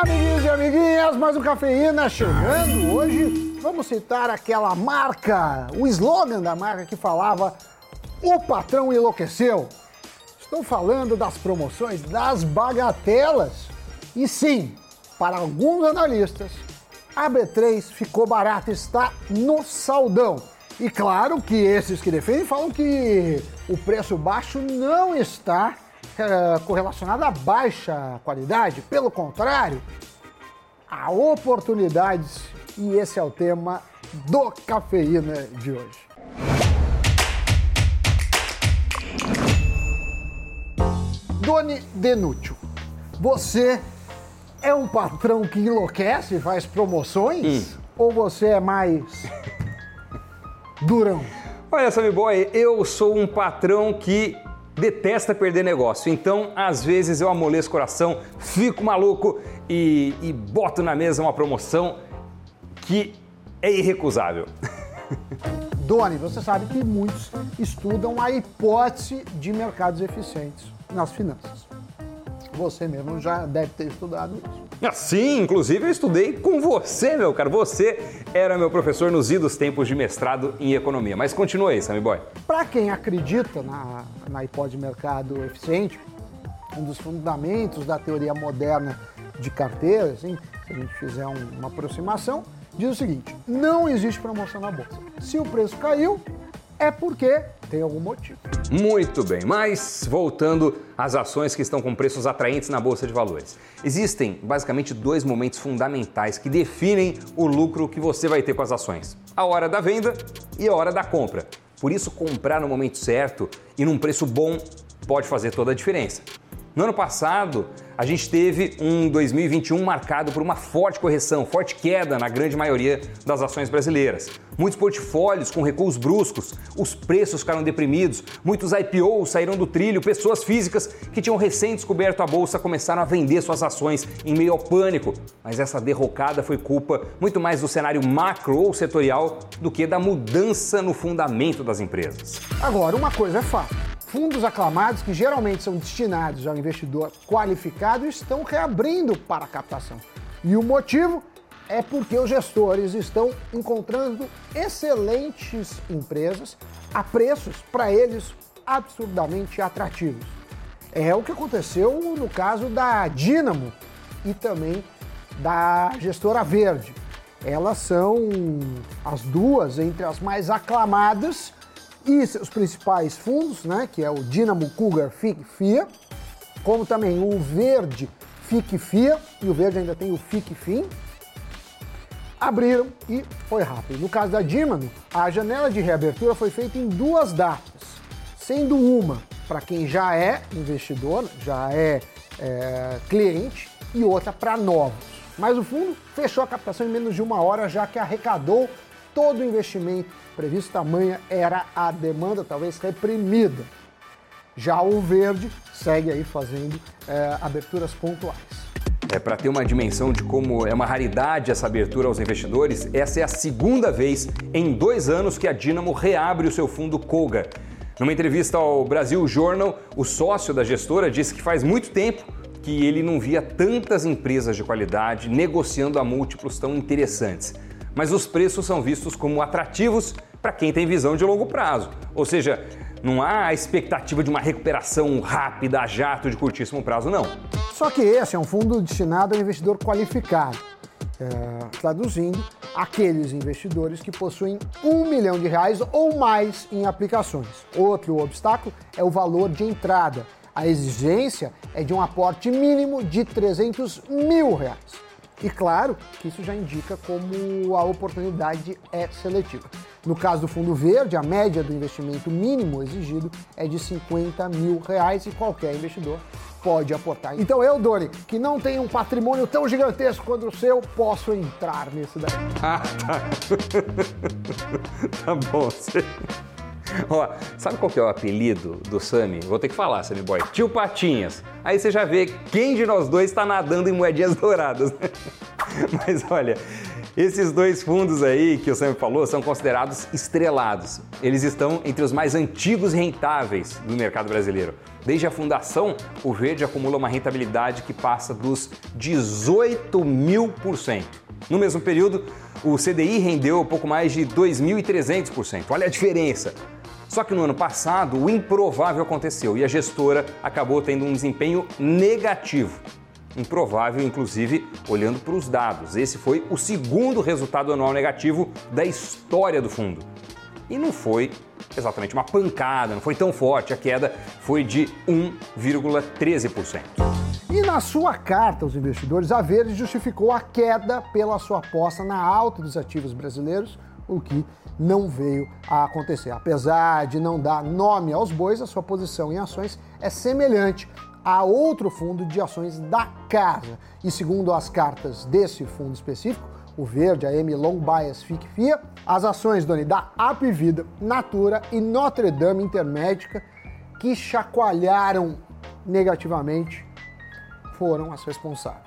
Amiguinhos e amiguinhas, mais um Cafeína chegando. Hoje vamos citar aquela marca, o slogan da marca que falava o patrão enlouqueceu. Estou falando das promoções das bagatelas. E sim, para alguns analistas, a B3 ficou barata, está no saldão. E claro que esses que defendem falam que o preço baixo não está é, correlacionado à baixa qualidade, pelo contrário, há oportunidades e esse é o tema do Cafeína de hoje. Doni Denútil, você é um patrão que enlouquece e faz promoções? Hum. Ou você é mais durão? Olha, Sammy Boy, eu sou um patrão que detesta perder negócio. Então, às vezes eu amoleço o coração, fico maluco e, e boto na mesa uma promoção que é irrecusável. Doni, você sabe que muitos estudam a hipótese de mercados eficientes nas finanças. Você mesmo já deve ter estudado isso. Sim, inclusive eu estudei com você, meu caro. Você era meu professor nos idos tempos de mestrado em economia. Mas continua aí, Sammy Boy. Para quem acredita na, na hipótese de mercado eficiente, um dos fundamentos da teoria moderna de carteira, assim, se a gente fizer um, uma aproximação, diz o seguinte: não existe promoção na bolsa. Se o preço caiu, é porque tem algum motivo. Muito bem, mas voltando às ações que estão com preços atraentes na bolsa de valores. Existem basicamente dois momentos fundamentais que definem o lucro que você vai ter com as ações: a hora da venda e a hora da compra. Por isso, comprar no momento certo e num preço bom pode fazer toda a diferença. No ano passado, a gente teve um 2021 marcado por uma forte correção, forte queda na grande maioria das ações brasileiras. Muitos portfólios com recuos bruscos, os preços ficaram deprimidos, muitos IPOs saíram do trilho, pessoas físicas que tinham recém descoberto a bolsa começaram a vender suas ações em meio ao pânico. Mas essa derrocada foi culpa muito mais do cenário macro ou setorial do que da mudança no fundamento das empresas. Agora, uma coisa é fato fundos aclamados, que geralmente são destinados ao investidor qualificado, estão reabrindo para a captação. E o motivo é porque os gestores estão encontrando excelentes empresas a preços, para eles, absurdamente atrativos. É o que aconteceu no caso da Dynamo e também da gestora Verde. Elas são as duas entre as mais aclamadas e seus principais fundos, né, que é o Dinamo Cougar FIC FIA, como também o Verde FIC FIA, e o Verde ainda tem o FIC FIM, abriram e foi rápido. No caso da Dinamo, a janela de reabertura foi feita em duas datas, sendo uma para quem já é investidor, já é, é cliente, e outra para novos. Mas o fundo fechou a captação em menos de uma hora, já que arrecadou todo o investimento previsto tamanha era a demanda, talvez reprimida. Já o verde segue aí fazendo é, aberturas pontuais. É, para ter uma dimensão de como é uma raridade essa abertura aos investidores, essa é a segunda vez em dois anos que a Dynamo reabre o seu fundo Colga. Numa entrevista ao Brasil Journal, o sócio da gestora disse que faz muito tempo que ele não via tantas empresas de qualidade negociando a múltiplos tão interessantes mas os preços são vistos como atrativos para quem tem visão de longo prazo. Ou seja, não há a expectativa de uma recuperação rápida a jato de curtíssimo prazo, não. Só que esse é um fundo destinado ao investidor qualificado. É, traduzindo, aqueles investidores que possuem um milhão de reais ou mais em aplicações. Outro obstáculo é o valor de entrada. A exigência é de um aporte mínimo de 300 mil reais. E claro que isso já indica como a oportunidade é seletiva. No caso do fundo verde, a média do investimento mínimo exigido é de 50 mil reais e qualquer investidor pode aportar. Então eu, Doni, que não tenho um patrimônio tão gigantesco quanto o seu, posso entrar nesse daí. Ah, tá. tá bom, você... Ó, sabe qual que é o apelido do Sami? Vou ter que falar, Sammy Boy. Tio Patinhas. Aí você já vê quem de nós dois está nadando em moedinhas douradas. Né? Mas olha, Esses dois fundos aí que o Sam falou são considerados estrelados. Eles estão entre os mais antigos rentáveis do mercado brasileiro. Desde a fundação, o Verde acumula uma rentabilidade que passa dos 18 mil por cento. No mesmo período, o CDI rendeu pouco mais de 2.300%. Olha a diferença. Só que no ano passado, o improvável aconteceu e a gestora acabou tendo um desempenho negativo. Improvável, inclusive, olhando para os dados. Esse foi o segundo resultado anual negativo da história do fundo. E não foi exatamente uma pancada, não foi tão forte. A queda foi de 1,13%. E na sua carta aos investidores, a Verde justificou a queda pela sua aposta na alta dos ativos brasileiros, o que não veio a acontecer. Apesar de não dar nome aos bois, a sua posição em ações é semelhante a outro fundo de ações da casa. E segundo as cartas desse fundo específico, o verde, a M Long Bias FIC FIA, as ações, Doni, da Apvida, Natura e Notre Dame Intermédica, que chacoalharam negativamente foram as responsáveis.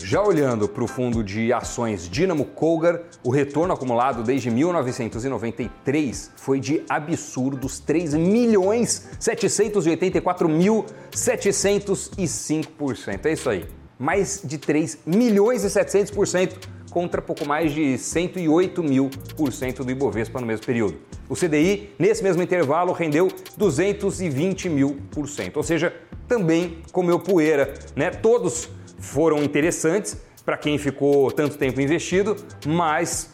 Já olhando para o fundo de ações Dinamo Colgar, o retorno acumulado desde 1993 foi de absurdos 3 milhões 784 mil 705%. É isso aí. Mais de 3 milhões e 700% contra pouco mais de 108 mil por cento do Ibovespa no mesmo período. O CDI, nesse mesmo intervalo, rendeu 220 mil por cento, ou seja, também comeu poeira. Né? Todos foram interessantes para quem ficou tanto tempo investido, mas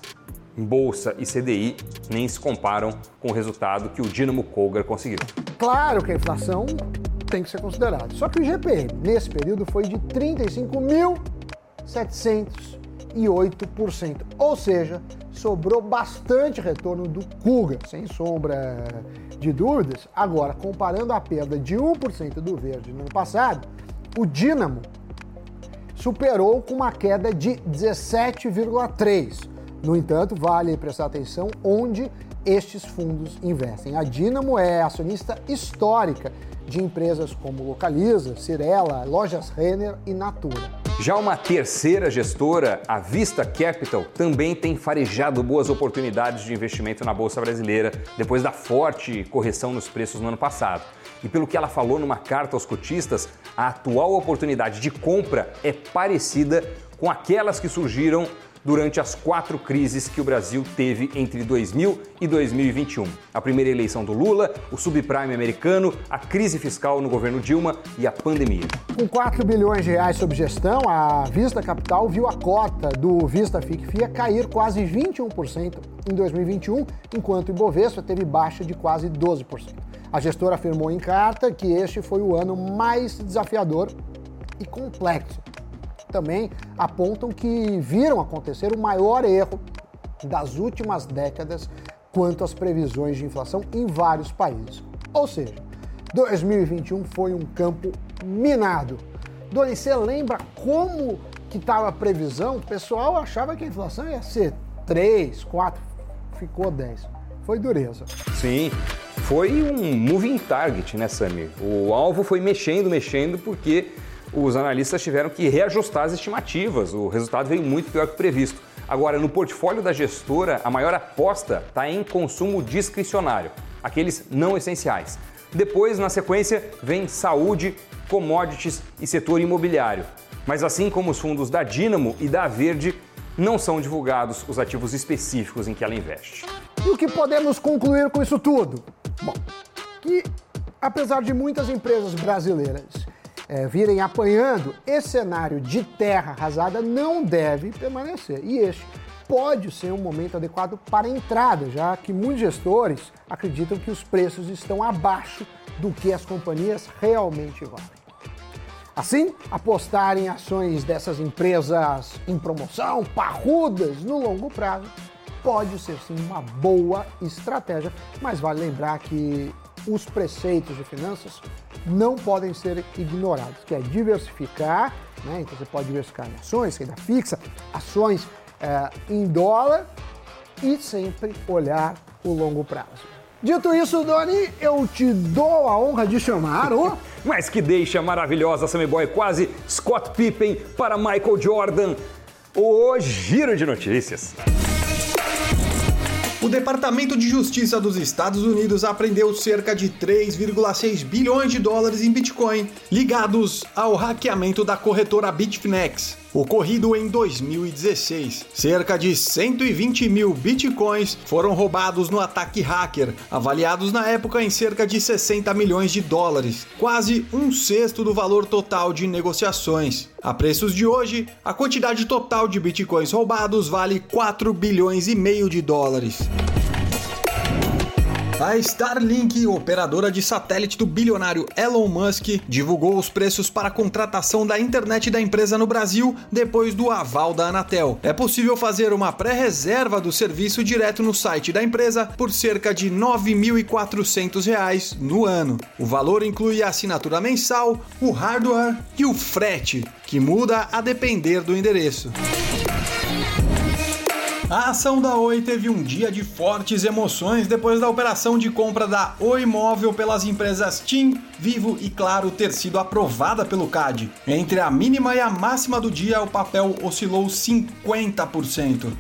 Bolsa e CDI nem se comparam com o resultado que o Dinamo Colgar conseguiu. Claro que a inflação tem que ser considerada. Só que o IGPM nesse período foi de 35.700 8%. Ou seja, sobrou bastante retorno do Kuga, sem sombra de dúvidas. Agora, comparando a perda de 1% do verde no ano passado, o Dínamo superou com uma queda de 17,3%. No entanto, vale prestar atenção onde estes fundos investem. A Dínamo é acionista histórica de empresas como Localiza, Cirela, Lojas Renner e Natura. Já uma terceira gestora, a Vista Capital, também tem farejado boas oportunidades de investimento na Bolsa Brasileira depois da forte correção nos preços no ano passado. E pelo que ela falou numa carta aos cotistas, a atual oportunidade de compra é parecida com aquelas que surgiram durante as quatro crises que o Brasil teve entre 2000 e 2021. A primeira eleição do Lula, o subprime americano, a crise fiscal no governo Dilma e a pandemia. Com 4 bilhões de reais sob gestão, a Vista Capital viu a cota do Vista FIC-FIA cair quase 21% em 2021, enquanto o Ibovespa teve baixa de quase 12%. A gestora afirmou em carta que este foi o ano mais desafiador e complexo também apontam que viram acontecer o maior erro das últimas décadas quanto às previsões de inflação em vários países. Ou seja, 2021 foi um campo minado. Doni, você lembra como que estava a previsão? O pessoal achava que a inflação ia ser 3, 4, ficou 10. Foi dureza. Sim, foi um moving target, né, Samir? O alvo foi mexendo, mexendo, porque os analistas tiveram que reajustar as estimativas. O resultado veio muito pior que previsto. Agora, no portfólio da gestora, a maior aposta está em consumo discricionário, aqueles não essenciais. Depois, na sequência, vem saúde, commodities e setor imobiliário. Mas assim como os fundos da Dínamo e da Verde, não são divulgados os ativos específicos em que ela investe. E o que podemos concluir com isso tudo? Bom, que apesar de muitas empresas brasileiras é, virem apanhando, esse cenário de terra arrasada não deve permanecer. E este pode ser um momento adequado para a entrada, já que muitos gestores acreditam que os preços estão abaixo do que as companhias realmente valem. Assim, apostar em ações dessas empresas em promoção, parrudas, no longo prazo, pode ser sim uma boa estratégia, mas vale lembrar que os preceitos de finanças não podem ser ignorados, que é diversificar, né? então você pode diversificar em ações, renda fixa, ações é, em dólar e sempre olhar o longo prazo. Dito isso, Doni, eu te dou a honra de chamar o... Mas que deixa maravilhosa, Sammy Boy, quase Scott Pippen para Michael Jordan. o Giro de Notícias. O Departamento de Justiça dos Estados Unidos apreendeu cerca de 3,6 bilhões de dólares em Bitcoin ligados ao hackeamento da corretora Bitfinex, ocorrido em 2016. Cerca de 120 mil bitcoins foram roubados no ataque hacker, avaliados na época em cerca de 60 milhões de dólares, quase um sexto do valor total de negociações. A preços de hoje, a quantidade total de bitcoins roubados vale 4 bilhões e meio de dólares. A Starlink, operadora de satélite do bilionário Elon Musk, divulgou os preços para a contratação da internet da empresa no Brasil depois do aval da Anatel. É possível fazer uma pré-reserva do serviço direto no site da empresa por cerca de R$ 9.400 no ano. O valor inclui a assinatura mensal, o hardware e o frete, que muda a depender do endereço. A ação da Oi teve um dia de fortes emoções depois da operação de compra da Oi Móvel pelas empresas TIM, Vivo e Claro ter sido aprovada pelo CAD. Entre a mínima e a máxima do dia, o papel oscilou 50%.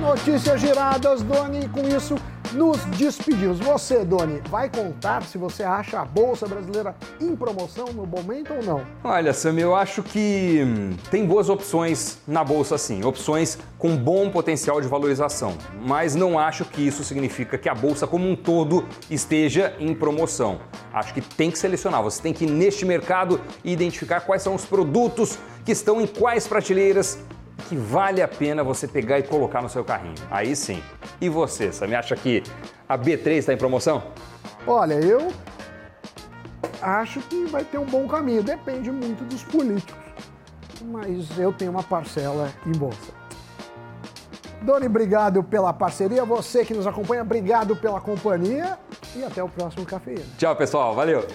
Notícias giradas, Doni, com isso nos despedimos. Você, Doni, vai contar se você acha a Bolsa Brasileira em promoção no momento ou não? Olha, Sam, eu acho que hum, tem boas opções na Bolsa sim, opções com bom potencial de valorização, mas não acho que isso significa que a Bolsa como um todo esteja em promoção. Acho que tem que selecionar, você tem que neste mercado identificar quais são os produtos que estão em quais prateleiras que vale a pena você pegar e colocar no seu carrinho. Aí sim. E você, você me acha que a B3 está em promoção? Olha, eu acho que vai ter um bom caminho. Depende muito dos políticos. Mas eu tenho uma parcela em bolsa. Doni, obrigado pela parceria. Você que nos acompanha, obrigado pela companhia. E até o próximo Cafeína. Tchau, pessoal. Valeu.